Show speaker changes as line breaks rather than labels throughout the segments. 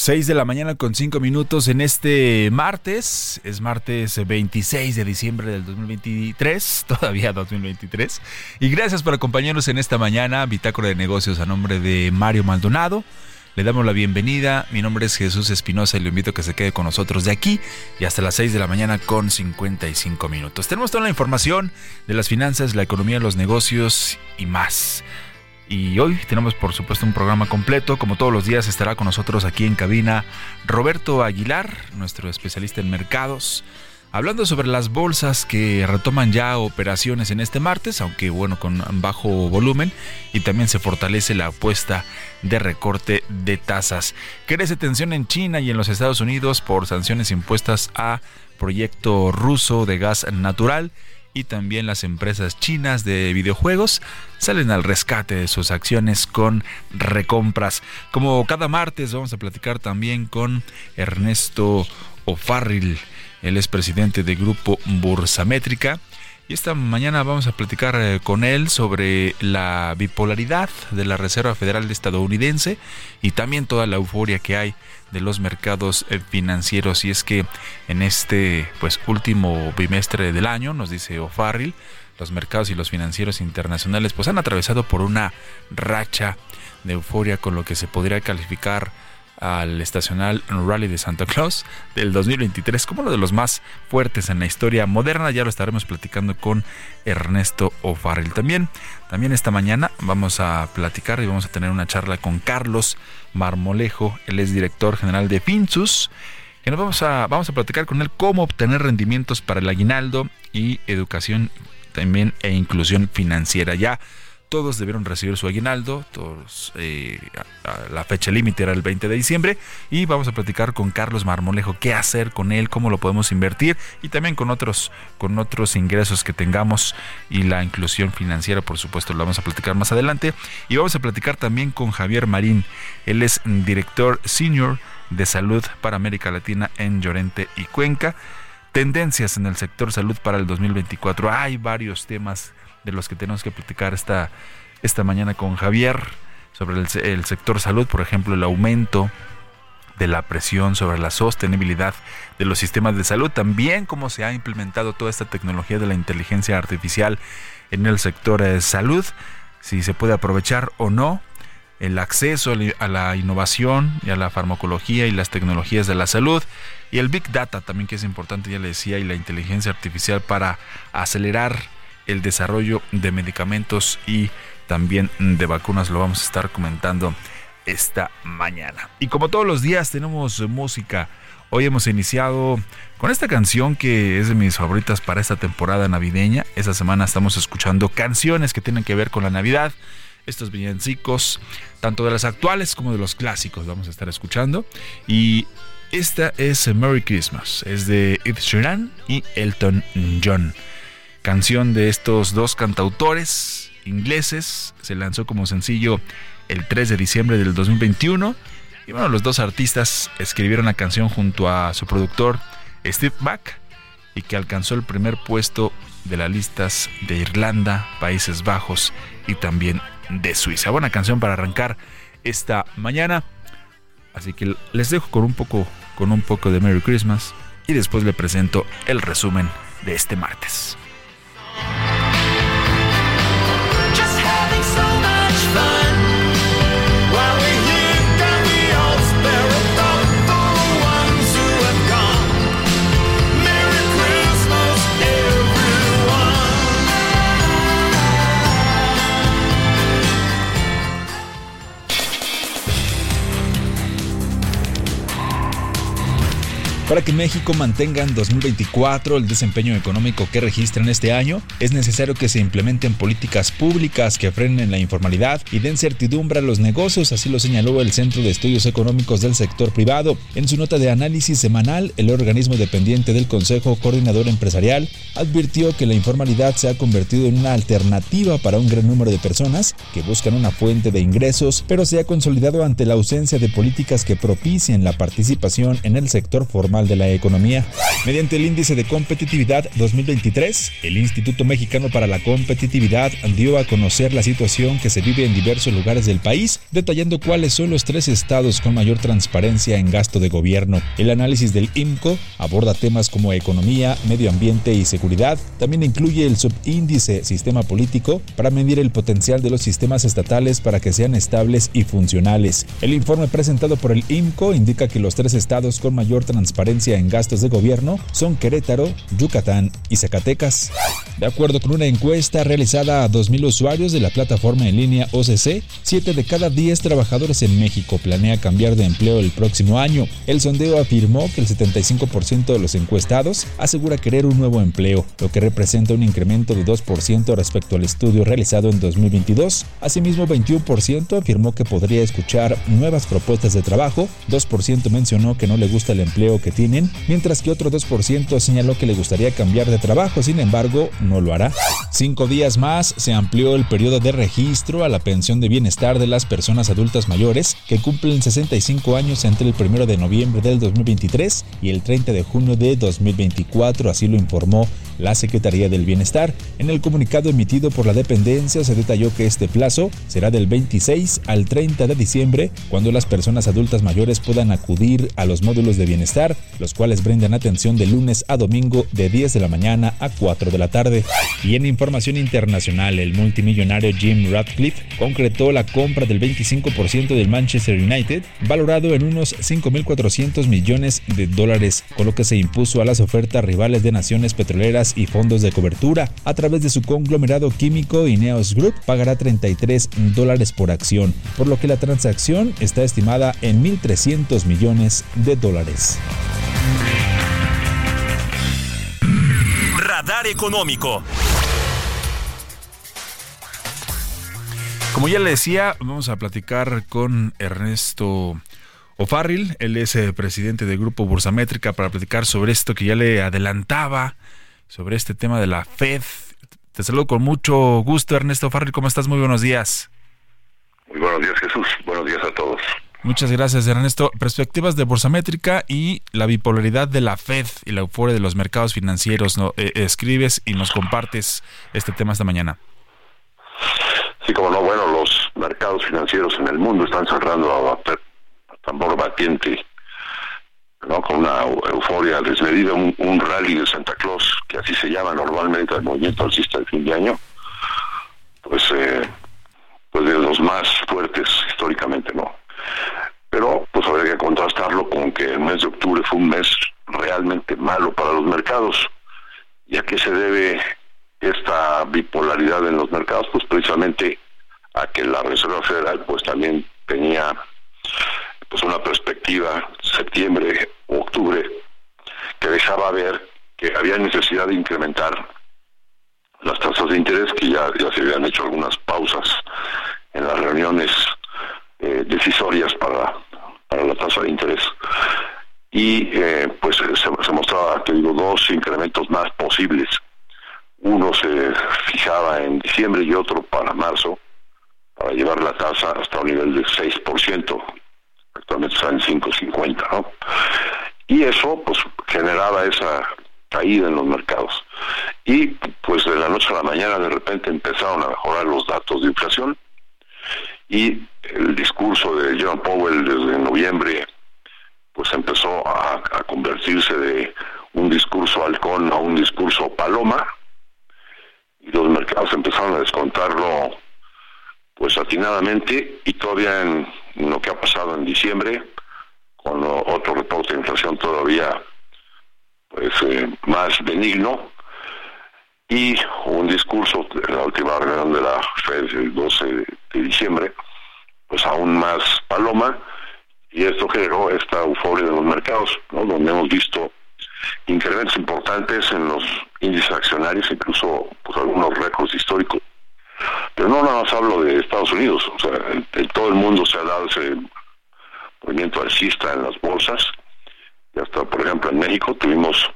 6 de la mañana con 5 minutos en este martes. Es martes 26 de diciembre del 2023, todavía 2023. Y gracias por acompañarnos en esta mañana, Bitácora de Negocios a nombre de Mario Maldonado. Le damos la bienvenida. Mi nombre es Jesús Espinosa y lo invito a que se quede con nosotros de aquí y hasta las 6 de la mañana con 55 minutos. Tenemos toda la información de las finanzas, la economía, los negocios y más. Y hoy tenemos por supuesto un programa completo. Como todos los días estará con nosotros aquí en cabina Roberto Aguilar, nuestro especialista en mercados, hablando sobre las bolsas que retoman ya operaciones en este martes, aunque bueno, con bajo volumen, y también se fortalece la apuesta de recorte de tasas. Crece tensión en China y en los Estados Unidos por sanciones impuestas a proyecto ruso de gas natural y también las empresas chinas de videojuegos salen al rescate de sus acciones con recompras. Como cada martes vamos a platicar también con Ernesto O'Farrill, Él es presidente de Grupo Bursamétrica. Y esta mañana vamos a platicar eh, con él sobre la bipolaridad de la Reserva Federal estadounidense y también toda la euforia que hay de los mercados eh, financieros. Y es que en este pues último bimestre del año, nos dice O'Farrill, los mercados y los financieros internacionales pues han atravesado por una racha de euforia con lo que se podría calificar al estacional Rally de Santa Claus del 2023 como uno de los más fuertes en la historia moderna. Ya lo estaremos platicando con Ernesto O'Farrell. También, también esta mañana vamos a platicar y vamos a tener una charla con Carlos Marmolejo. Él es director general de Finsus. Que nos vamos a, vamos a platicar con él cómo obtener rendimientos para el aguinaldo y educación también e inclusión financiera. Ya todos debieron recibir su aguinaldo, todos, eh, la fecha límite era el 20 de diciembre y vamos a platicar con Carlos Marmolejo qué hacer con él, cómo lo podemos invertir y también con otros, con otros ingresos que tengamos y la inclusión financiera, por supuesto, lo vamos a platicar más adelante y vamos a platicar también con Javier Marín, él es director senior de salud para América Latina en Llorente y Cuenca. Tendencias en el sector salud para el 2024. Hay varios temas de los que tenemos que platicar esta, esta mañana con Javier sobre el, sector salud, por ejemplo, el aumento de la presión sobre la sostenibilidad de los sistemas de salud, también cómo se ha implementado toda esta tecnología de la inteligencia artificial en el sector de salud, si se puede aprovechar o no, el acceso a la innovación y a la farmacología y las tecnologías de la salud y el Big Data también que es importante, ya le decía, y la inteligencia artificial para acelerar el desarrollo de medicamentos y también de vacunas. Lo vamos a estar comentando esta mañana. Y como todos los días tenemos música. Hoy hemos iniciado con esta canción que es de mis favoritas para esta temporada navideña. Esta semana estamos escuchando canciones que tienen que ver con la Navidad. Estos villancicos, tanto de las actuales como de los clásicos, vamos a estar escuchando. Y esta es Merry Christmas. Es de Ed Sheeran y Elton John canción de estos dos cantautores ingleses. Se lanzó como sencillo el 3 de diciembre del 2021. Y bueno, los dos artistas escribieron la canción junto a su productor Steve Mack y que alcanzó el primer puesto de las listas de Irlanda, Países Bajos y también de Suiza. Buena canción para arrancar esta mañana. Así que les dejo con un poco con un poco de Merry Christmas y después le presento el resumen de este martes. Para que México mantenga en 2024 el desempeño económico que registra en este año, es necesario que se implementen políticas públicas que frenen la informalidad y den certidumbre a los negocios, así lo señaló el Centro de Estudios Económicos del Sector Privado. En su nota de análisis semanal, el organismo dependiente del Consejo Coordinador Empresarial advirtió que la informalidad se ha convertido en una alternativa para un gran número de personas que buscan una fuente de ingresos, pero se ha consolidado ante la ausencia de políticas que propicien la participación en el sector formal de la economía. Mediante el índice de competitividad 2023, el Instituto Mexicano para la Competitividad dio a conocer la situación que se vive en diversos lugares del país, detallando cuáles son los tres estados con mayor transparencia en gasto de gobierno. El análisis del IMCO aborda temas como economía, medio ambiente y seguridad. También incluye el subíndice sistema político para medir el potencial de los sistemas estatales para que sean estables y funcionales. El informe presentado por el IMCO indica que los tres estados con mayor transparencia en gastos de gobierno son Querétaro, Yucatán y Zacatecas. De acuerdo con una encuesta realizada a 2.000 usuarios de la plataforma en línea OCC, 7 de cada 10 trabajadores en México planea cambiar de empleo el próximo año. El sondeo afirmó que el 75% de los encuestados asegura querer un nuevo empleo, lo que representa un incremento de 2% respecto al estudio realizado en 2022. Asimismo, 21% afirmó que podría escuchar nuevas propuestas de trabajo, 2% mencionó que no le gusta el empleo que tiene
mientras que otro 2% señaló que le gustaría cambiar de trabajo, sin embargo, no lo hará. Cinco días más se amplió el periodo de registro a la pensión de bienestar de las personas adultas mayores que cumplen 65 años entre el 1 de noviembre del 2023 y el 30 de junio de 2024, así lo informó la Secretaría del Bienestar. En el comunicado emitido por la dependencia se detalló que este plazo será del 26 al 30 de diciembre, cuando las personas adultas mayores puedan acudir a los módulos de bienestar, los cuales brindan atención de lunes a domingo de 10 de la mañana a 4 de la tarde. Y en información internacional, el multimillonario Jim Ratcliffe concretó la compra del 25% del Manchester United, valorado en unos 5.400 millones de dólares, con lo que se impuso a las ofertas rivales de naciones petroleras y fondos de cobertura. A través de su conglomerado químico Ineos Group pagará 33 dólares por acción, por lo que la transacción está estimada en 1.300 millones de dólares.
Radar económico.
Como ya le decía, vamos a platicar con Ernesto O'Farrill. Él es eh, presidente del Grupo Bursamétrica para platicar sobre esto que ya le adelantaba, sobre este tema de la Fed. Te saludo con mucho gusto, Ernesto O'Farrill. ¿Cómo estás? Muy buenos días.
Muy buenos días, Jesús. Buenos días a todos.
Muchas gracias, Ernesto. Perspectivas de Bursamétrica y la bipolaridad de la Fed y la euforia de los mercados financieros. ¿no? Eh, escribes y nos compartes este tema esta mañana.
Sí, como no, bueno, los mercados financieros en el mundo están cerrando a, tambor batiente, ¿no? con una euforia desmedida, un, un, rally de Santa Claus, que así se llama normalmente el movimiento alcista de fin de año, pues, eh, pues de los más fuertes históricamente, ¿no? Pero pues habría que contrastarlo con que el mes de octubre fue un mes realmente malo para los mercados. ¿Y a qué se debe esta bipolaridad en los mercados? Pues precisamente a que la Reserva Federal pues también tenía pues una perspectiva septiembre octubre que dejaba ver que había necesidad de incrementar las tasas de interés que ya, ya se habían hecho algunas pausas en las reuniones eh, decisorias para, para la tasa de interés y eh, pues se, mostraba que digo dos incrementos más posibles uno se fijaba en diciembre y otro para marzo para llevar la tasa hasta un nivel de 6%, actualmente está en 5.50, ¿no? Y eso pues generaba esa caída en los mercados. Y pues de la noche a la mañana de repente empezaron a mejorar los datos de inflación y el discurso de Jerome Powell desde noviembre pues empezó a, a convertirse de un discurso halcón a un discurso paloma. Y los mercados empezaron a descontarlo pues atinadamente. Y todavía en, lo que ha pasado en diciembre con otro reporte de inflación todavía pues eh, más benigno y un discurso en la última reunión de la Fed el 12 de, diciembre pues aún más paloma y esto generó esta euforia de los mercados ¿no? donde hemos visto incrementos importantes en los índices accionarios incluso pues algunos récords históricos pero no nada más hablo de Estados Unidos, o sea, en, en todo el mundo se ha dado ese movimiento alcista en las bolsas, y hasta, por ejemplo, en México tuvimos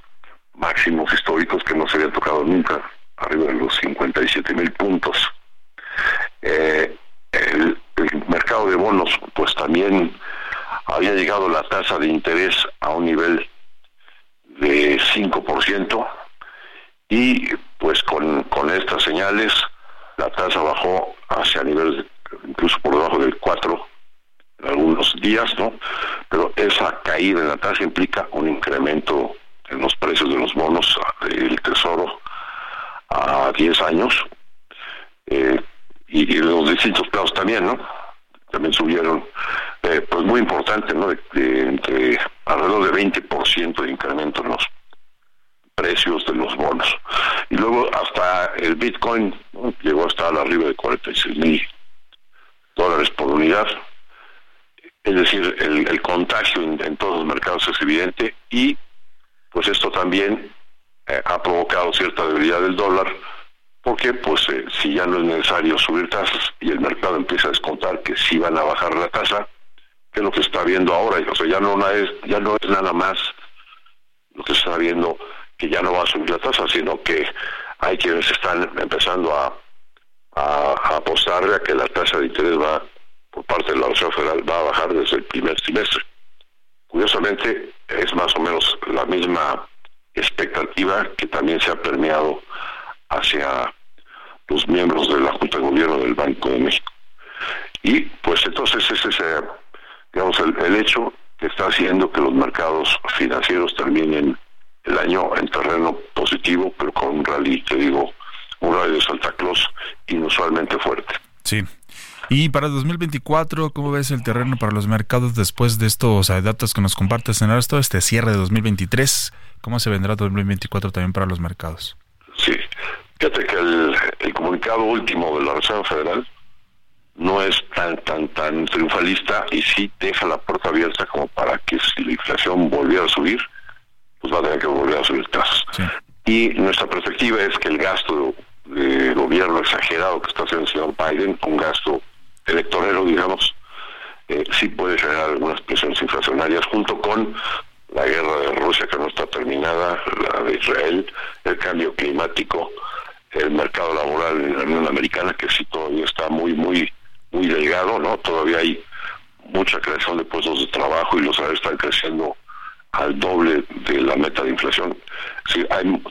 máximos históricos que no se habían tocado nunca, arriba de los 57 mil puntos. Eh, el, mercado de bonos, pues también había llegado la tasa de interés a un nivel de 5%, y pues con, con estas señales la tasa bajó hacia niveles incluso por debajo del 4 en algunos días, ¿no? Pero esa caída en la tasa implica un incremento en los precios de los bonos del tesoro a 10 años eh, y, los distintos plazos también, ¿no? También subieron, eh, pues muy importante, ¿no? De, entre alrededor de 20% de incremento en los precios de los bonos. Y luego hasta el Bitcoin llegó hasta arriba de 46 mil dólares por unidad. Es decir, el, contagio en, todos los mercados es evidente y pues esto también eh, ha provocado cierta debilidad del dólar porque pues eh, si ya no es necesario subir tasas y el mercado empieza a descontar que sí van a bajar la tasa, que es lo que está viendo ahora, o sea, ya no es, ya no es nada más lo que se está viendo que ya no va a subir la tasa, sino que hay quienes están empezando a, a, a apostarle a que la tasa de interés va, por parte de la Reserva Federal, va a bajar desde el primer trimestre. Curiosamente, es más o menos la misma expectativa que también se ha permeado hacia los miembros de la Junta de Gobierno del Banco de México. Y pues entonces ese es, digamos, el, el hecho que está haciendo que los mercados financieros terminen el año en terreno positivo, pero con un rally, te digo, un rally de Santa Claus inusualmente fuerte.
Sí. Y para 2024, ¿cómo ves el terreno para los mercados después de estos datos que nos compartes en esto, este cierre de 2023? ¿Cómo se vendrá 2024 también para los mercados?
Sí, fíjate que el, el comunicado último de la Reserva Federal no es tan tan tan triunfalista y sí deja la puerta abierta como para que si la inflación volviera a subir, pues va a tener que volver a subir tasas.
Sí.
Y nuestra perspectiva es que el gasto de gobierno exagerado que está haciendo el señor Biden, un gasto electorero, digamos, eh, sí puede generar algunas presiones inflacionarias junto con la guerra de Rusia que no está terminada, la de Israel, el cambio climático, el mercado laboral en la Unión Americana que sí todavía está muy, muy, muy delgado, ¿no? Todavía hay mucha creación de puestos de trabajo y los salarios están creciendo al doble de la meta de inflación. Sí,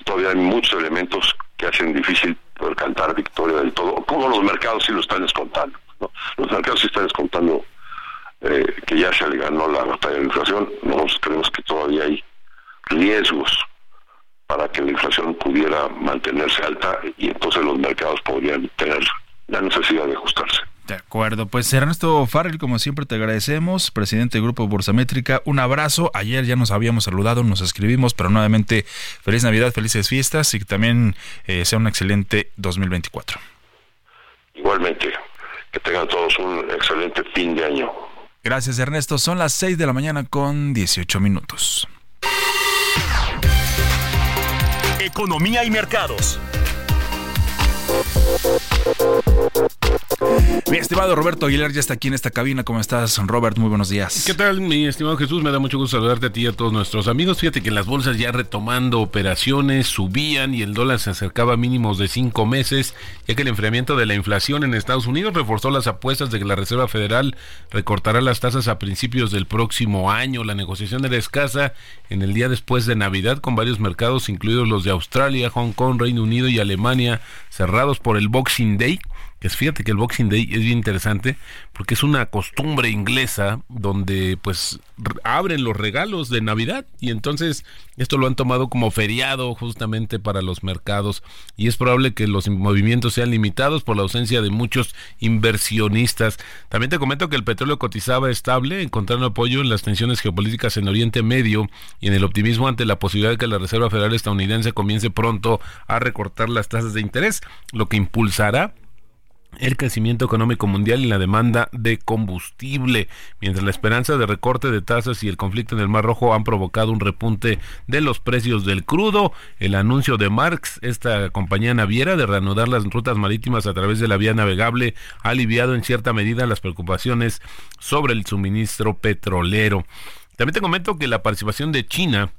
todavía hay muchos elementos que hacen difícil poder cantar victoria del todo, como los mercados sí lo están descontando. ¿No? Los mercados sí están descontando eh, que ya se le ganó la batalla de la inflación. Nosotros creemos que todavía hay riesgos para que la inflación pudiera mantenerse alta y entonces los mercados podrían tener la necesidad de ajustarse.
De acuerdo, pues Ernesto Farrell, como siempre te agradecemos, presidente del Grupo Bursamétrica, un abrazo, ayer ya nos habíamos saludado, nos escribimos, pero nuevamente feliz Navidad, felices fiestas y que también eh, sea un excelente 2024.
Igualmente, que tengan todos un excelente fin de año.
Gracias Ernesto, son las 6 de la mañana con 18 minutos.
Economía y mercados.
Mi estimado Roberto Aguilar ya está aquí en esta cabina. ¿Cómo estás, Robert? Muy buenos días.
¿Qué tal, mi estimado Jesús? Me da mucho gusto saludarte a ti y a todos nuestros amigos. Fíjate que las bolsas ya retomando operaciones subían y el dólar se acercaba a mínimos de cinco meses, ya que el enfriamiento de la inflación en Estados Unidos reforzó las apuestas de que la Reserva Federal recortará las tasas a principios del próximo año. La negociación era escasa en el día después de Navidad, con varios mercados, incluidos los de Australia, Hong Kong, Reino Unido y Alemania, cerrados por el Boxing Day day. Que fíjate que el Boxing Day es bien interesante porque es una costumbre inglesa donde pues abren los regalos de Navidad y entonces esto lo han tomado como feriado justamente para los mercados y es probable que los movimientos sean limitados por la ausencia de muchos inversionistas. También te comento que el petróleo cotizaba estable, encontrando apoyo en las tensiones geopolíticas en Oriente Medio y en el optimismo ante la posibilidad de que la Reserva Federal estadounidense comience pronto a recortar las tasas de interés, lo que impulsará el crecimiento económico mundial y la demanda de combustible, mientras la esperanza de recorte de tasas y el conflicto en el Mar Rojo han provocado un repunte de los precios del crudo. El anuncio de Marx, esta compañía naviera, de reanudar las rutas marítimas a través de la vía navegable, ha aliviado en cierta medida las preocupaciones sobre el suministro petrolero. También te comento que la participación de China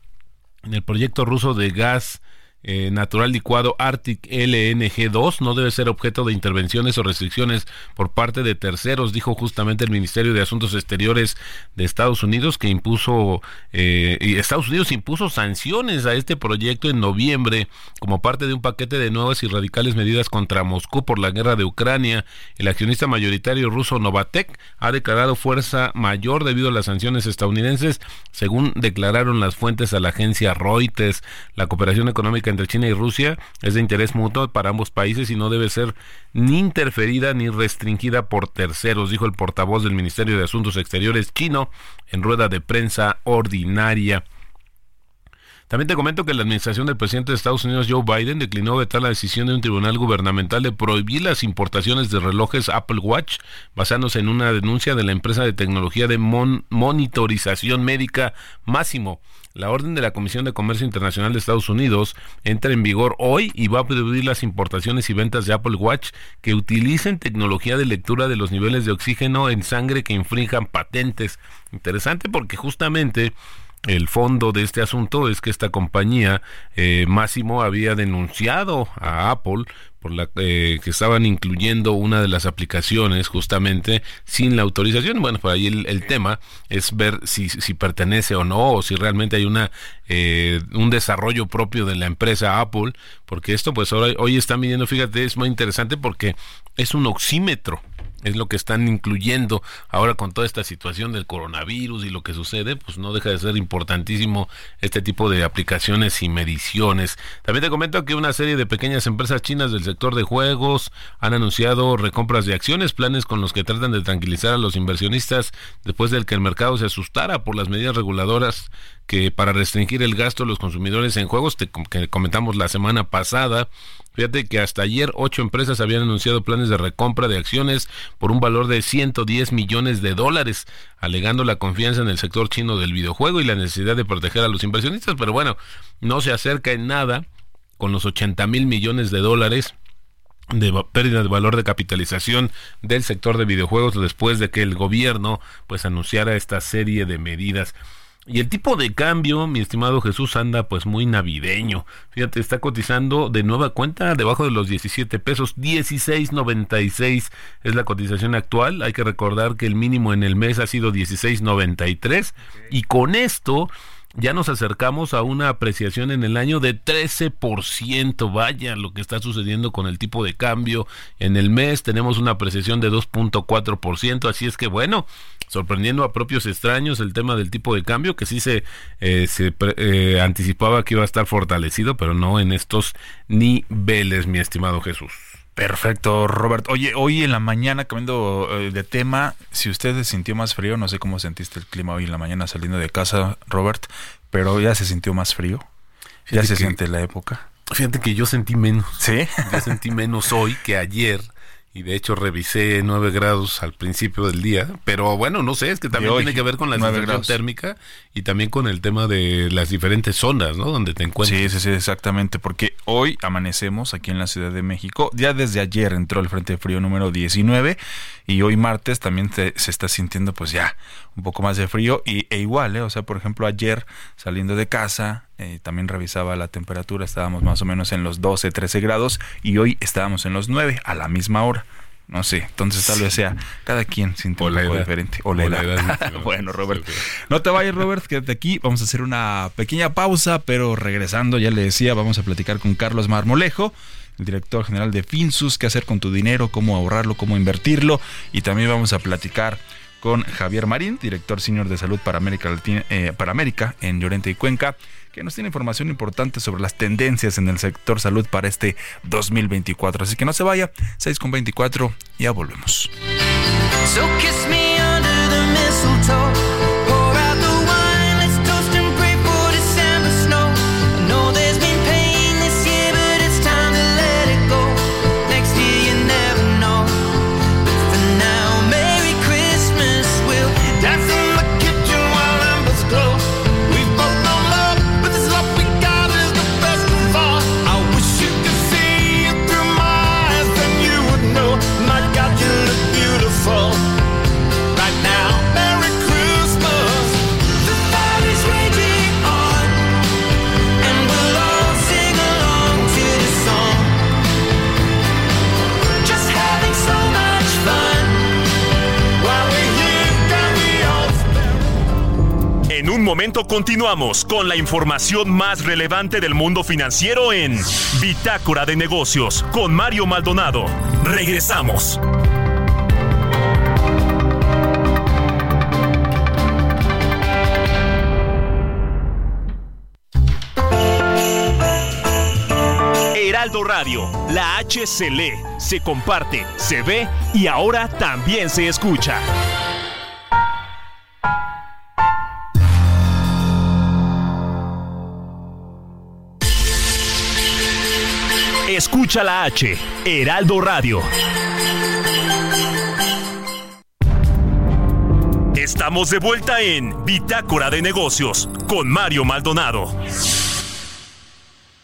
en el proyecto ruso de gas eh, natural licuado Arctic LNG2 no debe ser objeto de intervenciones o restricciones por parte de terceros, dijo justamente el Ministerio de Asuntos Exteriores de Estados Unidos, que impuso, eh, y Estados Unidos impuso sanciones a este proyecto en noviembre como parte de un paquete de nuevas y radicales medidas contra Moscú por la guerra de Ucrania. El accionista mayoritario ruso Novatek ha declarado fuerza mayor debido a las sanciones estadounidenses, según declararon las fuentes a la agencia Reuters. La cooperación económica entre China y Rusia es de interés mutuo para ambos países y no debe ser ni interferida ni restringida por terceros, dijo el portavoz del Ministerio de Asuntos Exteriores chino en rueda de prensa ordinaria. También te comento que la administración del presidente de Estados Unidos, Joe Biden, declinó vetar la decisión de un tribunal gubernamental de prohibir las importaciones de relojes Apple Watch, basándose en una denuncia de la empresa de tecnología de monitorización médica Máximo. La orden de la Comisión de Comercio Internacional de Estados Unidos entra en vigor hoy y va a prohibir las importaciones y ventas de Apple Watch que utilicen tecnología de lectura de los niveles de oxígeno en sangre que infrinjan patentes. Interesante porque justamente el fondo de este asunto es que esta compañía eh, Máximo había denunciado a Apple por la eh, que estaban incluyendo una de las aplicaciones justamente sin la autorización. Bueno, por ahí el, tema es ver si, si, pertenece o no, o si realmente hay una eh, un desarrollo propio de la empresa Apple, porque esto pues ahora hoy están midiendo, fíjate, es muy interesante porque es un oxímetro es lo que están incluyendo ahora con toda esta situación del coronavirus y lo que sucede, pues no deja de ser importantísimo este tipo de aplicaciones y mediciones. También te comento que una serie de pequeñas empresas chinas del sector de juegos han anunciado recompras de acciones, planes con los que tratan de tranquilizar a los inversionistas después del que el mercado se asustara por las medidas reguladoras que para restringir el gasto de los consumidores en juegos, que comentamos la semana pasada, Fíjate que hasta ayer ocho empresas habían anunciado planes de recompra de acciones por un valor de 110 millones de dólares, alegando la confianza en el sector chino del videojuego y la necesidad de proteger a los inversionistas. Pero bueno, no se acerca en nada con los 80 mil millones de dólares de pérdida de valor de capitalización del sector de videojuegos después de que el gobierno pues anunciara esta serie de medidas. Y el tipo de cambio, mi estimado Jesús, anda pues muy navideño. Fíjate, está cotizando de nueva cuenta debajo de los 17 pesos, 16.96 es la cotización actual. Hay que recordar que el mínimo en el mes ha sido 16.93 y con esto ya nos acercamos a una apreciación en el año de 13%. Vaya lo que está sucediendo con el tipo de cambio. En el mes tenemos una apreciación de 2.4%. Así es que bueno, sorprendiendo a propios extraños el tema del tipo de cambio, que sí se, eh, eh, anticipaba que iba a estar fortalecido, pero no en estos niveles, mi estimado Jesús.
Perfecto, Robert. Oye, hoy en la mañana, cambiando eh, de tema, si usted se sintió más frío, no sé cómo sentiste el clima hoy en la mañana saliendo de casa, Robert, pero ya se sintió más frío. Ya se siente la época.
Fíjate que yo sentí menos.
Sí.
Yo sentí menos hoy que ayer y de hecho revisé 9 grados al principio del día, pero bueno, no sé, es que también tiene que ver con la sensación térmica y también con el tema de las diferentes zonas, ¿no? Donde te encuentras.
Sí, sí, sí, exactamente, porque hoy amanecemos aquí en la Ciudad de México, ya desde ayer entró el Frente Frío número 19 y hoy martes también se está sintiendo pues ya un poco más de frío y, e igual, ¿eh? o sea, por ejemplo, ayer saliendo de casa eh, también revisaba la temperatura, estábamos más o menos en los 12, 13 grados y hoy estábamos en los 9 a la misma hora. No sé, entonces tal vez sea cada quien siente un poco diferente. O la, edad. bueno, Robert. No te vayas, Robert, quédate aquí. Vamos a hacer una pequeña pausa, pero regresando, ya le decía, vamos a platicar con Carlos Marmolejo, el director general de Finsus, qué hacer con tu dinero, cómo ahorrarlo, cómo invertirlo. Y también vamos a platicar con Javier Marín, director senior de salud para América, Latina, eh, para América en Llorente y Cuenca que nos tiene información importante sobre las tendencias en el sector salud para este 2024. Así que no se vaya, 6 con 24, ya volvemos.
Momento continuamos con la información más relevante del mundo financiero en Bitácora de Negocios con Mario Maldonado. Regresamos. Heraldo Radio, la H se lee, se comparte, se ve y ahora también se escucha. Escucha la H, Heraldo Radio. Estamos de vuelta en Bitácora de Negocios con Mario Maldonado.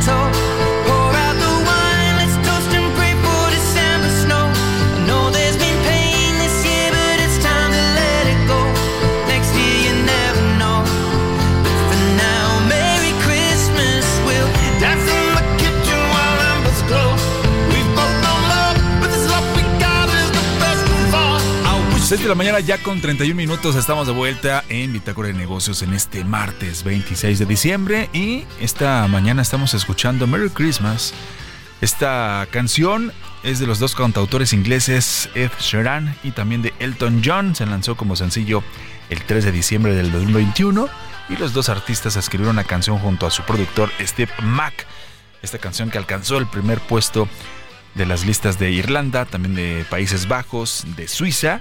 gentle
6 de la mañana ya con 31 minutos estamos de vuelta en Bitácora de Negocios en este martes 26 de diciembre y esta mañana estamos escuchando Merry Christmas. Esta canción es de los dos cantautores ingleses Ed Sheeran y también de Elton John. Se lanzó como sencillo el 3 de diciembre del 2021 y los dos artistas escribieron la canción junto a su productor Steve Mack. Esta canción que alcanzó el primer puesto de las listas de Irlanda, también de Países Bajos, de Suiza.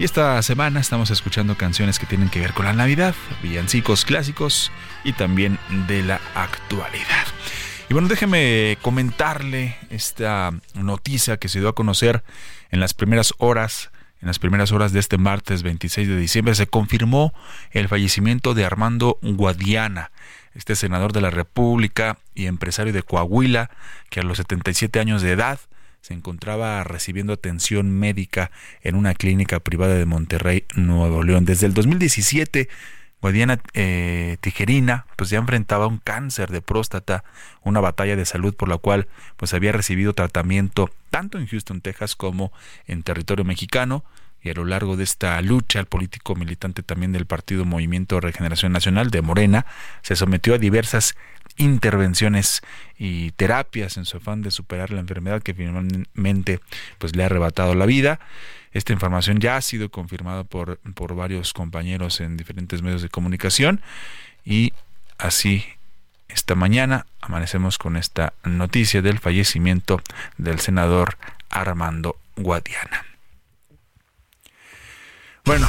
Y esta semana estamos escuchando canciones que tienen que ver con la Navidad, villancicos clásicos y también de la actualidad. Y bueno, déjeme comentarle esta noticia que se dio a conocer en las primeras horas, en las primeras horas de este martes 26 de diciembre. Se confirmó el fallecimiento de Armando Guadiana, este senador de la República y empresario de Coahuila, que a los 77 años de edad se encontraba recibiendo atención médica en una clínica privada de Monterrey, Nuevo León. Desde el 2017, Guadiana eh, Tijerina pues ya enfrentaba un cáncer de próstata, una batalla de salud por la cual pues había recibido tratamiento tanto en Houston, Texas como en territorio mexicano y a lo largo de esta lucha el político militante también del Partido Movimiento Regeneración Nacional de Morena se sometió a diversas intervenciones y terapias en su afán de superar la enfermedad que finalmente pues le ha arrebatado la vida. Esta información ya ha sido confirmada por, por varios compañeros en diferentes medios de comunicación y así esta mañana amanecemos con esta noticia del fallecimiento del senador Armando Guadiana. Bueno,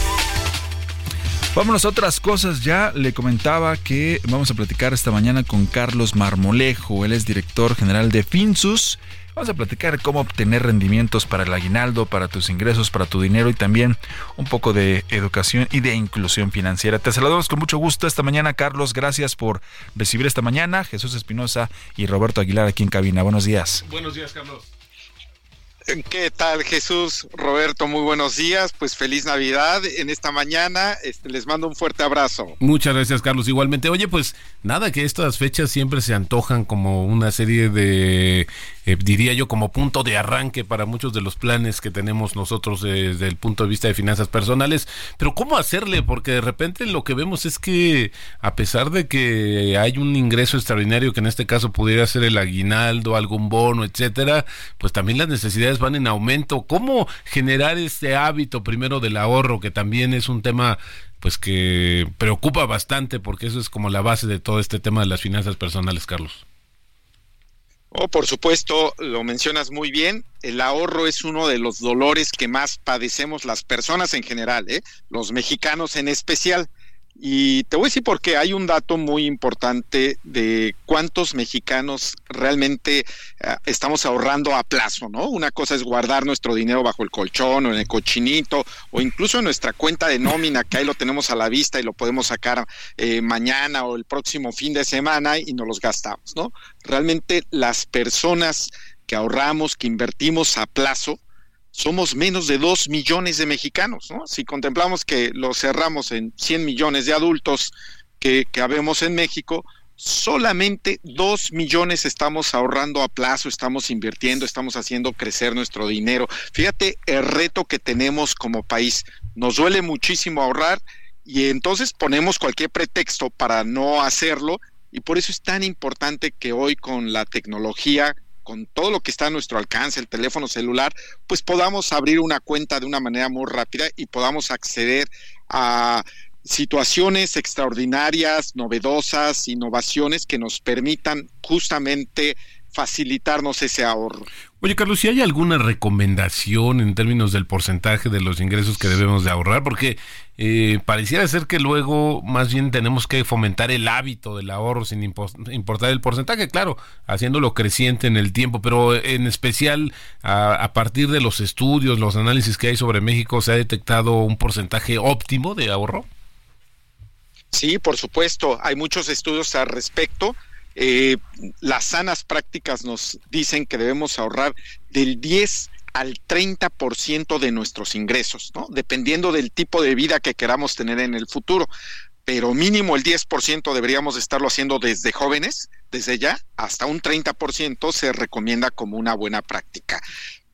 Vámonos a otras cosas. Ya le comentaba que vamos a platicar esta mañana con Carlos Marmolejo. Él es director general de Finsus. Vamos a platicar cómo obtener rendimientos para el aguinaldo, para tus ingresos, para tu dinero y también un poco de educación y de inclusión financiera. Te saludamos con mucho gusto esta mañana, Carlos. Gracias por recibir esta mañana. Jesús Espinosa y Roberto Aguilar aquí en cabina. Buenos días.
Buenos días, Carlos.
¿Qué tal Jesús? Roberto, muy buenos días. Pues feliz Navidad en esta mañana. Este, les mando un fuerte abrazo.
Muchas gracias, Carlos. Igualmente, oye, pues nada, que estas fechas siempre se antojan como una serie de, eh, diría yo, como punto de arranque para muchos de los planes que tenemos nosotros desde el punto de vista de finanzas personales. Pero ¿cómo hacerle? Porque de repente lo que vemos es que a pesar de que hay un ingreso extraordinario, que en este caso pudiera ser el aguinaldo, algún bono, etcétera, pues también las necesidades van en aumento. ¿Cómo generar este hábito primero del ahorro, que también es un tema pues que preocupa bastante porque eso es como la base de todo este tema de las finanzas personales, Carlos?
Oh, por supuesto, lo mencionas muy bien. El ahorro es uno de los dolores que más padecemos las personas en general, ¿eh? los mexicanos en especial. Y te voy a decir porque hay un dato muy importante de cuántos mexicanos realmente uh, estamos ahorrando a plazo, ¿no? Una cosa es guardar nuestro dinero bajo el colchón o en el cochinito o incluso en nuestra cuenta de nómina, que ahí lo tenemos a la vista y lo podemos sacar eh, mañana o el próximo fin de semana y nos los gastamos, ¿no? Realmente las personas que ahorramos, que invertimos a plazo, somos menos de 2 millones de mexicanos, ¿no? Si contemplamos que lo cerramos en 100 millones de adultos que, que habemos en México, solamente dos millones estamos ahorrando a plazo, estamos invirtiendo, estamos haciendo crecer nuestro dinero. Fíjate el reto que tenemos como país. Nos duele muchísimo ahorrar y entonces ponemos cualquier pretexto para no hacerlo y por eso es tan importante que hoy con la tecnología, con todo lo que está a nuestro alcance, el teléfono celular, pues podamos abrir una cuenta de una manera muy rápida y podamos acceder a situaciones extraordinarias, novedosas, innovaciones que nos permitan justamente facilitarnos ese ahorro.
Oye, Carlos, si hay alguna recomendación en términos del porcentaje de los ingresos que debemos de ahorrar, porque eh, pareciera ser que luego más bien tenemos que fomentar el hábito del ahorro sin importar el porcentaje, claro, haciéndolo creciente en el tiempo, pero en especial a, a partir de los estudios, los análisis que hay sobre México, ¿se ha detectado un porcentaje óptimo de ahorro?
Sí, por supuesto, hay muchos estudios al respecto. Eh, las sanas prácticas nos dicen que debemos ahorrar del 10 al 30% de nuestros ingresos, ¿no? Dependiendo del tipo de vida que queramos tener en el futuro. Pero mínimo el 10% deberíamos estarlo haciendo desde jóvenes, desde ya, hasta un 30% se recomienda como una buena práctica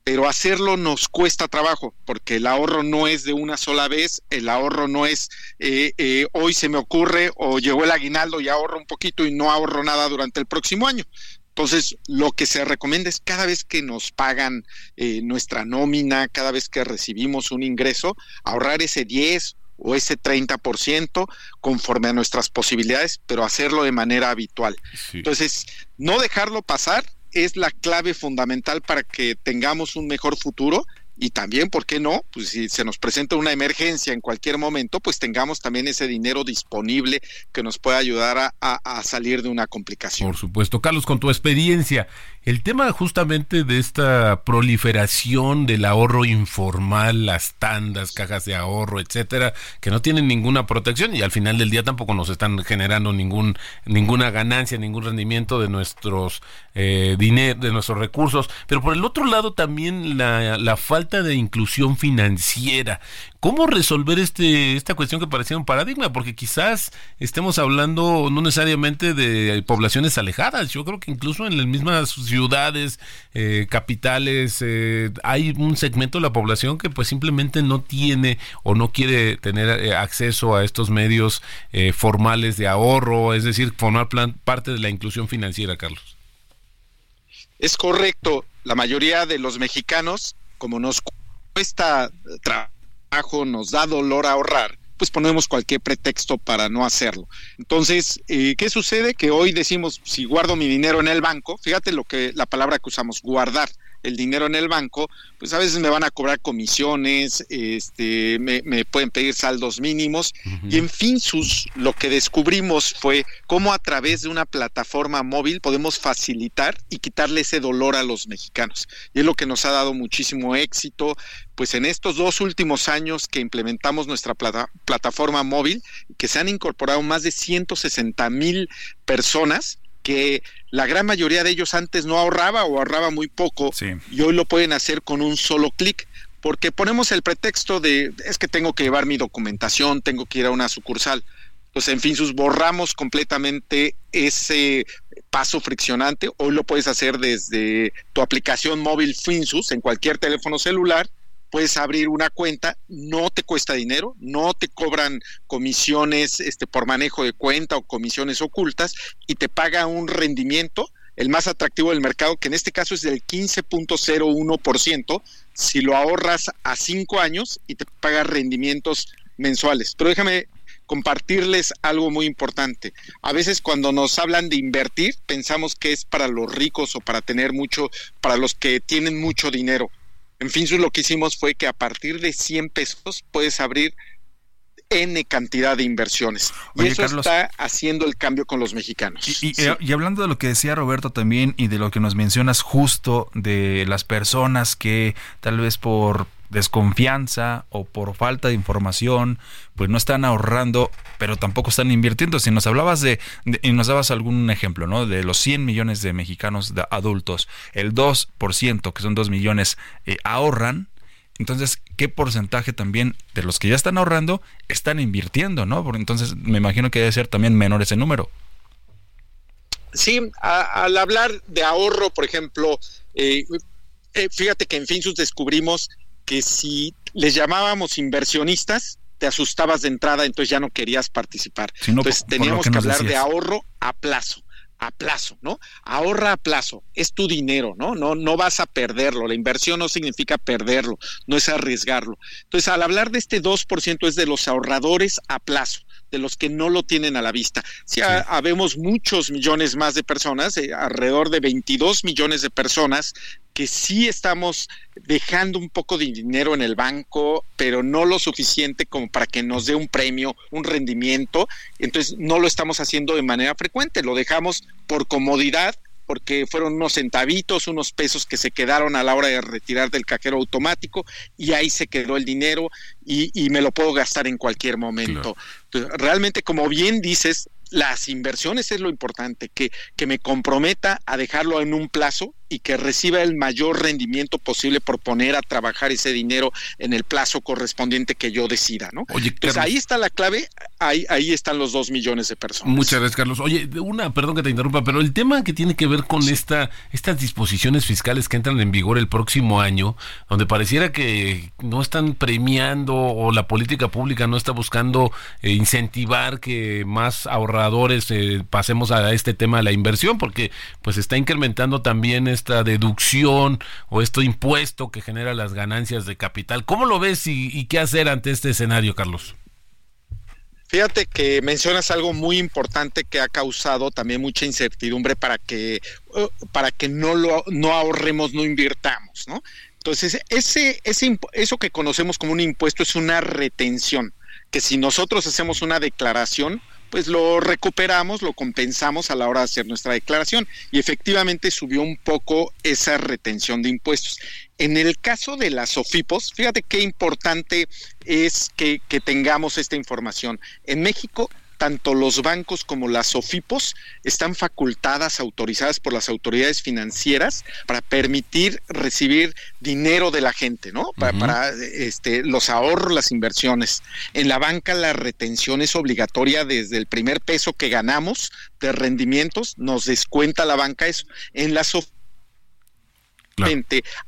pero hacerlo nos cuesta trabajo, porque el ahorro no es de una sola vez, el ahorro no es eh, eh, hoy se me ocurre o llegó el aguinaldo y ahorro un poquito y no ahorro nada durante el próximo año. Entonces, lo que se recomienda es cada vez que nos pagan eh, nuestra nómina, cada vez que recibimos un ingreso, ahorrar ese 10 o ese 30% conforme a nuestras posibilidades, pero hacerlo de manera habitual. Entonces, no dejarlo pasar, es la clave fundamental para que tengamos un mejor futuro y también, ¿por qué no? Pues si se nos presenta una emergencia en cualquier momento, pues tengamos también ese dinero disponible que nos pueda ayudar a, a, salir de una complicación.
Por supuesto. Carlos, con tu experiencia, el tema justamente de esta proliferación del ahorro informal, las tandas, cajas de ahorro, etcétera, que no tienen ninguna protección y al final del día tampoco nos están generando ningún ninguna ganancia, ningún rendimiento de nuestros eh, dinero, de nuestros recursos. Pero por el otro lado también la, la falta de inclusión financiera. ¿Cómo resolver este, esta cuestión que parecía un paradigma? Porque quizás estemos hablando no necesariamente de poblaciones alejadas. Yo creo que incluso en las mismas ciudades, eh, capitales, eh, hay un segmento de la población que pues simplemente no tiene o no quiere tener eh, acceso a estos medios formales de ahorro, es decir, formar plan, parte de la inclusión financiera, Carlos.
Es correcto. La mayoría de los mexicanos, como nos cuesta trabajar, nos da dolor ahorrar, pues ponemos cualquier pretexto para no hacerlo. Entonces, eh, ¿qué sucede? Que hoy decimos, si guardo mi dinero en el banco, fíjate lo que la palabra que usamos, guardar el dinero en el banco, pues a veces me van a cobrar comisiones, este, me, pueden pedir saldos mínimos. Y en Finsus lo que descubrimos fue cómo a través de una plataforma móvil podemos facilitar y quitarle ese dolor a los mexicanos. Y es lo que nos ha dado muchísimo éxito. Pues en estos dos últimos años que implementamos nuestra plataforma móvil, que se han incorporado más de 160 mil personas que la gran mayoría de ellos antes no ahorraba o ahorraba muy poco y hoy lo pueden hacer con un solo clic porque ponemos el pretexto de es que tengo que llevar mi documentación, tengo que ir a una sucursal. Pues en fin, sus borramos completamente ese paso friccionante. Hoy lo puedes hacer desde tu aplicación móvil Finsus en cualquier teléfono celular puedes abrir una cuenta, no te cuesta dinero, no te cobran comisiones este, por manejo de cuenta o comisiones ocultas y te paga un rendimiento, el más atractivo del mercado, que en este caso es del 15.01%, si lo ahorras a cinco años y te paga rendimientos mensuales. Pero déjame compartirles algo muy importante. A veces cuando nos hablan de invertir, pensamos que es para los ricos o para tener mucho, para los que tienen mucho dinero. En fin, lo que hicimos fue que a partir de 100 pesos puedes abrir N cantidad de inversiones. Y eso está haciendo el cambio con los mexicanos.
Y, y, hablando de lo que decía Roberto también y de lo que nos mencionas justo de las personas que tal vez por desconfianza o por falta de información, pues no están ahorrando, pero tampoco están invirtiendo. Si nos hablabas de, y nos dabas algún ejemplo, ¿no? De los 100 millones de mexicanos de adultos, el 2%, que son 2 millones, eh, ahorran. Entonces, ¿qué porcentaje también de los que ya están ahorrando están invirtiendo, ¿no? Porque entonces me imagino que debe ser también menor ese número.
Sí, al hablar de ahorro, por ejemplo, eh, eh, fíjate que en Finsus descubrimos que si les llamábamos inversionistas, te asustabas de entrada, entonces ya no querías participar.
No,
entonces teníamos
que
hablar de ahorro a plazo, a plazo, ¿no? Ahorra a plazo, es tu dinero, ¿no? No, no vas a perderlo. La inversión no significa perderlo, no es arriesgarlo. Entonces, al hablar de este 2% es de los ahorradores a plazo de los que no lo tienen a la vista. Si ha- habemos muchos millones más de personas, eh, alrededor de 22 millones de personas que sí estamos dejando un poco de dinero en el banco, pero no lo suficiente como para que nos dé un premio, un rendimiento. Entonces no lo estamos haciendo de manera frecuente, lo dejamos por comodidad porque fueron unos centavitos, unos pesos que se quedaron a la hora de retirar del cajero automático y ahí se quedó el dinero y, y me lo puedo gastar en cualquier momento. Realmente, como bien dices, las inversiones es lo importante, que, que me comprometa a dejarlo en un plazo y que reciba el mayor rendimiento posible por poner a trabajar ese dinero en el plazo correspondiente que yo decida, ¿no?
Oye,
Entonces
Carlos.
ahí está la clave, ahí, ahí están los dos millones de personas.
Muchas gracias, Carlos. Oye, una, perdón que te interrumpa, pero el tema que tiene que ver con esta, estas disposiciones fiscales que entran en vigor el próximo año, donde pareciera que no están premiando o la política pública no está buscando eh, incentivar que más ahorradores eh, pasemos a este tema de la inversión, porque pues está incrementando también esta deducción o este impuesto que genera las ganancias de capital. ¿Cómo lo ves y, qué hacer ante este escenario, Carlos?
Fíjate que mencionas algo muy importante que ha causado también mucha incertidumbre para que eh, para que no lo no ahorremos, no invirtamos, ¿no? Entonces, ese, ese eso que conocemos como un impuesto es una retención, que si nosotros hacemos una declaración, pues lo recuperamos, lo compensamos a la hora de hacer nuestra declaración. Y efectivamente subió un poco esa retención de impuestos. En el caso de las OFIPOS, fíjate qué importante es que, tengamos esta información. En México, tanto los bancos como las OFIPOS están facultadas, autorizadas por las autoridades financieras para permitir recibir dinero de la gente, ¿no? Pa-
Ujú.
Para, este, los ahorros, las inversiones. En la banca la retención es obligatoria desde el primer peso que ganamos de rendimientos, nos descuenta la banca eso. En las OFIPOS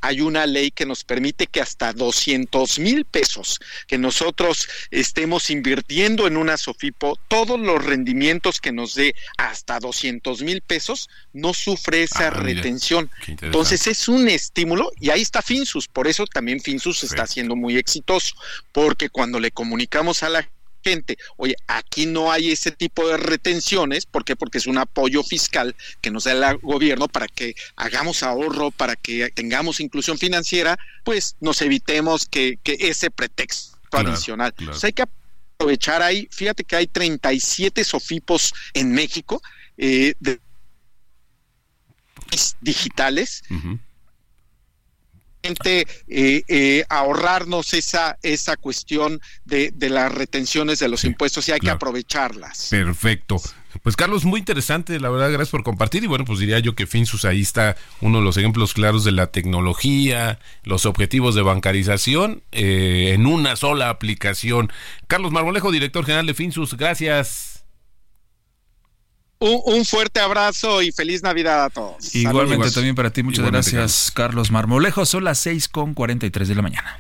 Hay una ley que nos permite que hasta 200 mil pesos que nosotros estemos invirtiendo en una Sofipo, todos los rendimientos que nos dé hasta 200 mil pesos, no sufre esa
Ah,
retención. Entonces es un estímulo y ahí está Finsus, por eso también Finsus está siendo muy exitoso, porque cuando le comunicamos a la gente, oye, aquí no hay ese tipo de retenciones, ¿por qué? Porque es un apoyo fiscal que nos da el gobierno para que hagamos ahorro, para que tengamos inclusión financiera, pues nos evitemos que, que ese pretexto
Claro,
adicional.
claro.
Entonces hay que aprovechar ahí, fíjate que hay 37 sofipos en México eh, de digitales Eh, eh, ahorrarnos esa esa cuestión de, de las retenciones de los impuestos y hay que aprovecharlas.
Perfecto. Pues Carlos, muy interesante, la verdad, gracias por compartir. Y bueno, pues diría yo que Finsus ahí está uno de los ejemplos claros de la tecnología, los objetivos de bancarización eh, en una sola aplicación. Carlos Marmolejo, director general de Finsus, gracias.
Un, un fuerte abrazo y feliz Navidad a todos.
Igualmente
Saludos.
también para ti, muchas
Igualmente,
gracias, Carlos Marmolejo. Son las 6 con 43 de la mañana.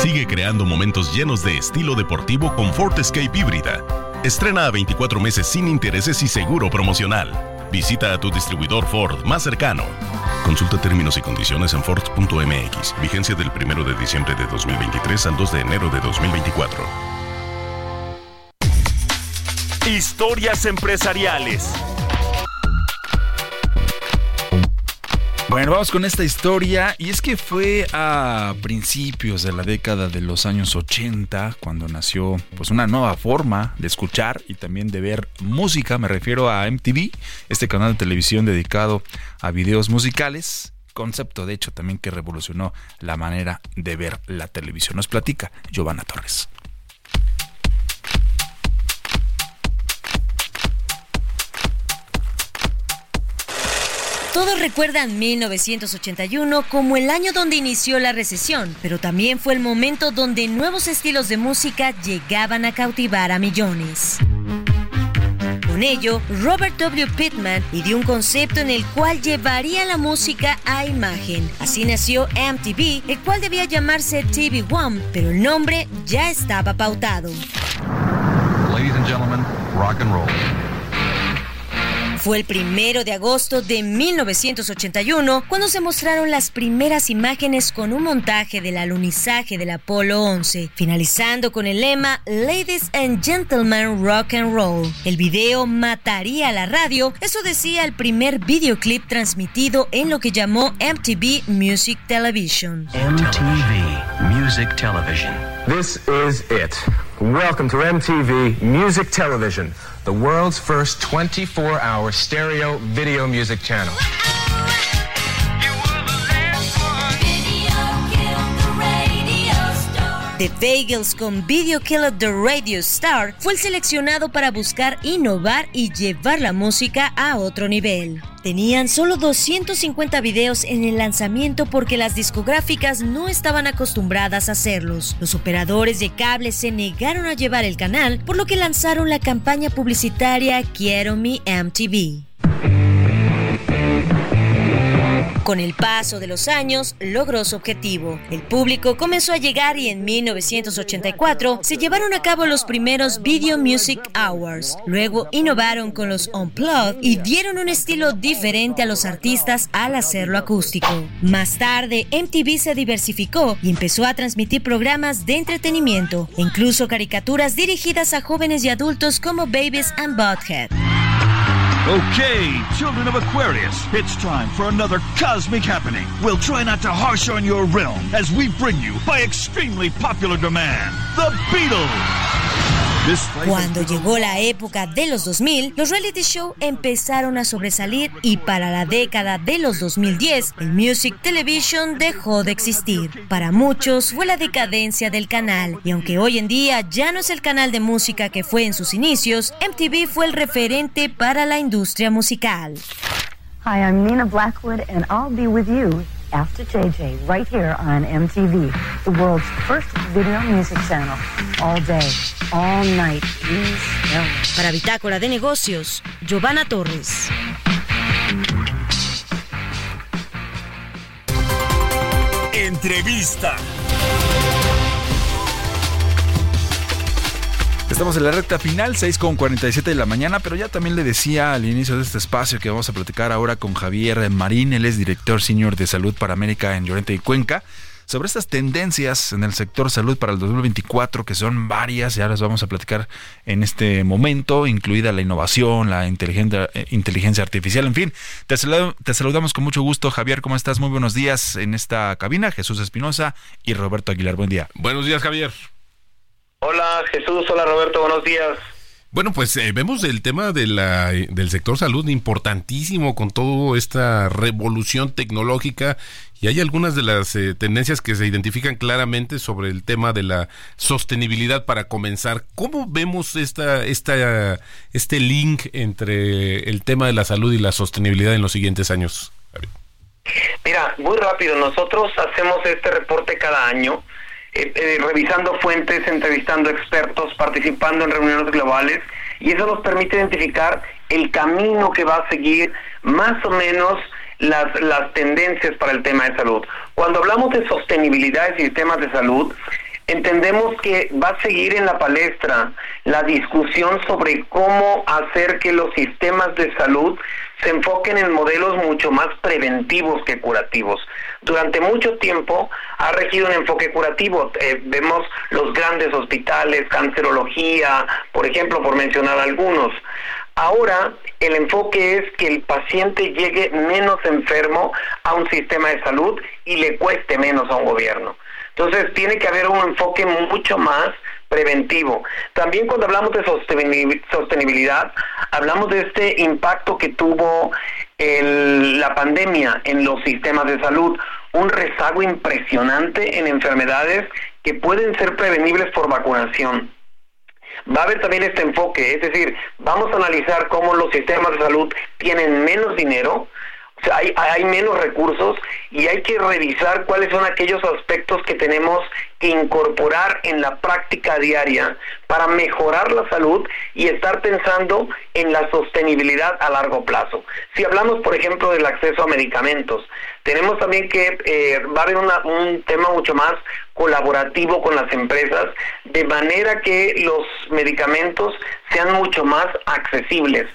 Sigue creando momentos llenos de estilo deportivo con Ford Escape híbrida. Estrena a 24 meses sin intereses y seguro promocional. Visita a tu distribuidor Ford más cercano. Consulta términos y condiciones en Ford.mx. Vigencia del 1 de diciembre de 2023 al 2 de enero de 2024.
Historias empresariales.
Bueno, vamos con esta historia y es que fue a principios de la década de los años 80 cuando nació pues una nueva forma de escuchar y también de ver música, me refiero a MTV, este canal de televisión dedicado a videos musicales, concepto de hecho también que revolucionó la manera de ver la televisión. Nos platica Giovanna Torres.
Todos recuerdan 1981 como el año donde inició la recesión, pero también fue el momento donde nuevos estilos de música llegaban a cautivar a millones. Con ello, Robert W. Pittman ideó un concepto en el cual llevaría la música a imagen. Así nació MTV, el cual debía llamarse TV One, pero el nombre ya estaba pautado.
Ladies and gentlemen, rock and roll.
Fue el primero de agosto de 1981 cuando se mostraron las primeras imágenes con un montaje del alunizaje del Apolo 11, finalizando con el lema Ladies and Gentlemen Rock and Roll. El video mataría a la radio, eso decía el primer videoclip transmitido en lo que llamó MTV Music Television.
MTV Music Television.
This is it. Welcome to MTV Music Television, the world's first 24 hour stereo video music channel.
The Bagels con Video Killer The Radio Star fue el seleccionado para buscar innovar y llevar la música a otro nivel. Tenían solo 250 videos en el lanzamiento porque las discográficas no estaban acostumbradas a hacerlos. Los operadores de cable se negaron a llevar el canal, por lo que lanzaron la campaña publicitaria Quiero mi MTV. Con el paso de los años, logró su objetivo. El público comenzó a llegar y en 1984 se llevaron a cabo los primeros Video Music Awards. Luego innovaron con los Unplugged y dieron un estilo diferente a los artistas al hacerlo acústico. Más tarde, MTV se diversificó y empezó a transmitir programas de entretenimiento, incluso caricaturas dirigidas a jóvenes y adultos como Babies and Butthead.
Okay, children of Aquarius, it's time for another cosmic happening. We'll try not to harsh on your realm as we bring you, by extremely popular demand, the Beatles.
Cuando llegó la época de los 2000, los reality show empezaron a sobresalir y para la década de los 2010, el Music Television dejó de existir. Para muchos fue la decadencia del canal y aunque hoy en día ya no es el canal de música que fue en sus inicios, MTV fue el referente para la industria musical.
Hi, I'm Nina Blackwood and I'll be with you after JJ right here on MTV, the world's first video music channel. All day, all night. Please, no.
Para Bitácora de Negocios, Giovanna Torres.
Entrevista. Estamos en la recta final, 6 con 47 de la mañana, pero ya también le decía al inicio de este espacio que vamos a platicar ahora con Javier Marín, él es director senior de salud para América en Llorente y Cuenca, sobre estas tendencias en el sector salud para el 2024, que son varias, ya las vamos a platicar en este momento, incluida la innovación, la inteligencia, eh, inteligencia artificial, en fin. Te, te saludamos con mucho gusto, Javier, ¿cómo estás? Muy buenos días en esta cabina, Jesús Espinosa y Roberto Aguilar, buen día.
Buenos días, Javier.
Hola Jesús, hola Roberto, buenos días.
Bueno, pues eh, vemos el tema de la, del sector salud importantísimo con toda esta revolución tecnológica y hay algunas de las eh, tendencias que se identifican claramente sobre el tema de la sostenibilidad para comenzar. ¿Cómo vemos esta, esta, este link entre el tema de la salud y la sostenibilidad en los siguientes años?
Mira, muy rápido, nosotros hacemos este reporte cada año, eh, eh, revisando fuentes, entrevistando expertos, participando en reuniones globales, y eso nos permite identificar el camino que va a seguir más o menos las, las tendencias para el tema de salud. Cuando hablamos de sostenibilidad de sistemas de salud, entendemos que va a seguir en la palestra la discusión sobre cómo hacer que los sistemas de salud se enfoquen en modelos mucho más preventivos que curativos. Durante mucho tiempo ha regido un enfoque curativo. Eh, vemos los grandes hospitales, cancerología, por ejemplo, por mencionar algunos. Ahora el enfoque es que el paciente llegue menos enfermo a un sistema de salud y le cueste menos a un gobierno. Entonces tiene que haber un enfoque mucho más preventivo. También cuando hablamos de sostenibil- sostenibilidad, hablamos de este impacto que tuvo el- la pandemia en los sistemas de salud, un rezago impresionante en enfermedades que pueden ser prevenibles por vacunación. Va a haber también este enfoque, es decir, vamos a analizar cómo los sistemas de salud tienen menos dinero, hay, menos recursos y hay que revisar cuáles son aquellos aspectos que tenemos que incorporar en la práctica diaria para mejorar la salud y estar pensando en la sostenibilidad a largo plazo. Si hablamos, por ejemplo, del acceso a medicamentos, tenemos también que eh, va un tema mucho más colaborativo con las empresas, de manera que los medicamentos sean mucho más accesibles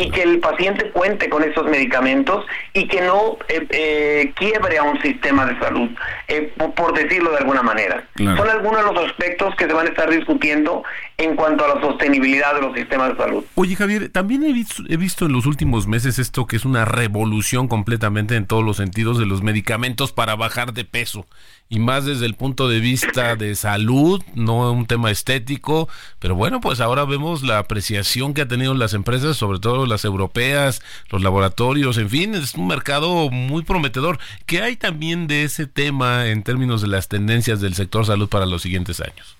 y que el paciente cuente con esos medicamentos y que no eh, eh, quiebre a un sistema de salud, eh, por, por decirlo de alguna manera.
Claro.
Son algunos de los aspectos que se van a estar discutiendo en cuanto a la sostenibilidad de los sistemas de salud.
Oye Javier, también he visto, he visto en los últimos meses esto que es una revolución completamente en todos los sentidos de los medicamentos para bajar de peso. Y más desde el punto de vista de salud, no un tema estético. Pero bueno, pues ahora vemos la apreciación que han tenido las empresas, sobre todo las europeas, los laboratorios, en fin, es un mercado muy prometedor. ¿Qué hay también de ese tema en términos de las tendencias del sector salud para los siguientes años?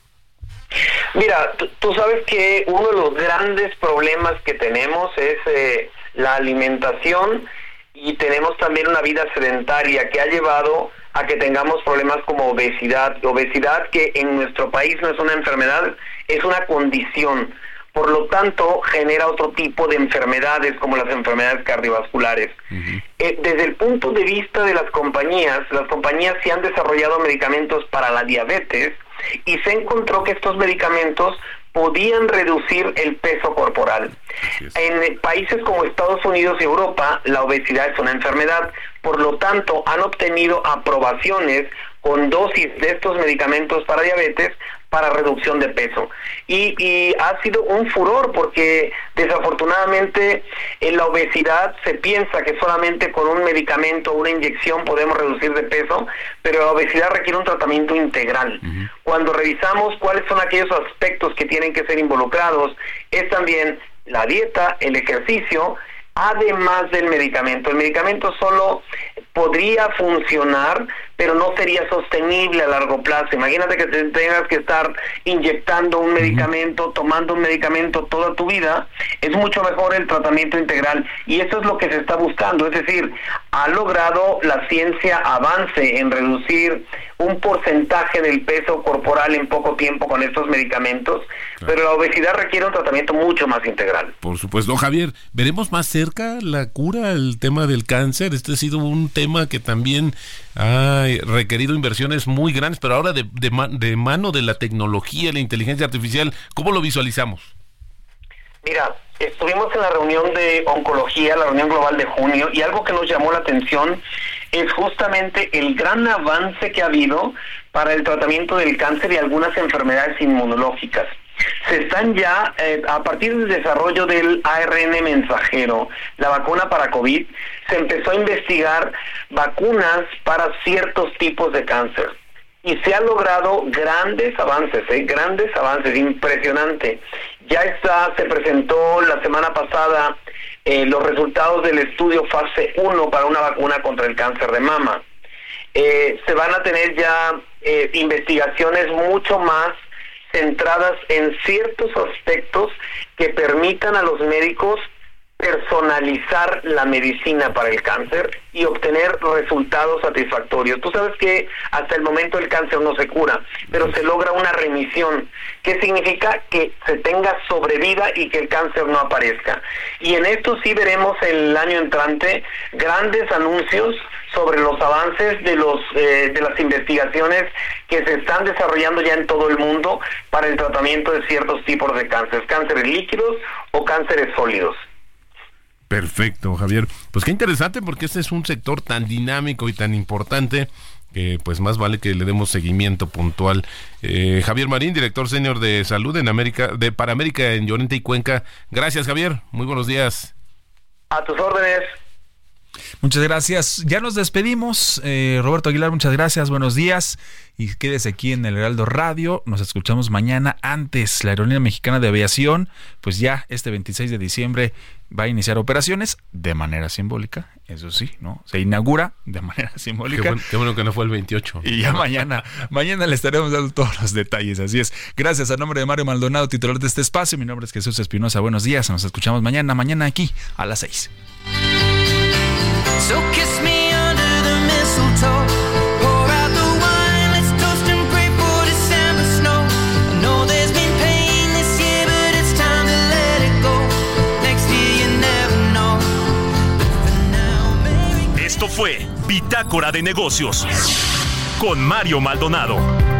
Mira, tú, sabes que uno de los grandes problemas que tenemos es eh, la alimentación y tenemos también una vida sedentaria que ha llevado a que tengamos problemas como obesidad. Obesidad que en nuestro país no es una enfermedad, es una condición. Por lo tanto, genera otro tipo de enfermedades como las enfermedades cardiovasculares. Eh, desde el punto de vista de las compañías, las compañías sí han desarrollado medicamentos para la diabetes y se encontró que estos medicamentos podían reducir el peso corporal. En países como Estados Unidos y Europa, la obesidad es una enfermedad, por lo tanto han obtenido aprobaciones con dosis de estos medicamentos para diabetes para reducción de peso. Y, y ha sido un furor porque desafortunadamente en la obesidad se piensa que solamente con un medicamento o una inyección podemos reducir de peso, pero la obesidad requiere un tratamiento integral. Cuando revisamos cuáles son aquellos aspectos que tienen que ser involucrados, es también la dieta, el ejercicio, además del medicamento. El medicamento solo podría funcionar, pero no sería sostenible a largo plazo. Imagínate que te tengas que estar inyectando un medicamento, tomando un medicamento toda tu vida. Es mucho mejor el tratamiento integral y eso es lo que se está buscando. Es decir, ha logrado la ciencia avance en reducir un porcentaje del peso corporal en poco tiempo con estos medicamentos, pero la obesidad requiere un tratamiento mucho más integral.
Por supuesto, Javier, ¿veremos más cerca la cura, el tema del cáncer? Este ha sido un tema que también ha requerido inversiones muy grandes, pero ahora de, de de mano de la tecnología, la inteligencia artificial, ¿cómo lo visualizamos?
Mira, estuvimos en la reunión de oncología, la reunión global de junio, y algo que nos llamó la atención es justamente el gran avance que ha habido para el tratamiento del cáncer y algunas enfermedades inmunológicas. Se están ya, eh, a partir del desarrollo del ARN mensajero, la vacuna para COVID, se empezó a investigar vacunas para ciertos tipos de cáncer y se han logrado grandes avances, ¿eh? grandes avances, impresionante. Ya está, se presentó la semana pasada eh, los resultados del estudio fase 1 para una vacuna contra el cáncer de mama. Eh, se van a tener ya eh, investigaciones mucho más centradas en ciertos aspectos que permitan a los médicos personalizar la medicina para el cáncer y obtener resultados satisfactorios. Tú sabes que hasta el momento el cáncer no se cura, pero se logra una remisión, que significa que se tenga sobrevida y que el cáncer no aparezca. Y en esto sí veremos el año entrante grandes anuncios sobre los avances de los eh, de las investigaciones que se están desarrollando ya en todo el mundo para el tratamiento de ciertos tipos de cáncer, cánceres líquidos o cánceres sólidos.
Perfecto, Javier. Pues qué interesante porque este es un sector tan dinámico y tan importante que pues más vale que le demos seguimiento puntual. Eh, Javier Marín, director senior de salud en América, de para América en Llorente y Cuenca. Gracias, Javier. Muy buenos días.
A tus órdenes.
Muchas gracias. Ya nos despedimos. Eh, Roberto Aguilar, muchas gracias. Buenos días. Y quédese aquí en el Heraldo Radio. Nos escuchamos mañana antes. La Aerolínea Mexicana de Aviación, pues ya este 26 de diciembre va a iniciar operaciones de manera simbólica. Eso sí, ¿no? Se inaugura de manera
Qué
simbólica.
bueno, qué bueno que no fue el 28.
Y ya mañana, mañana le estaremos dando todos los detalles. Así es. Gracias a nombre de Mario Maldonado, titular de este espacio. Mi nombre es Jesús Espinosa. Buenos días. Nos escuchamos mañana, mañana aquí a las 6.
Esto fue Bitácora de Negocios con Mario Maldonado.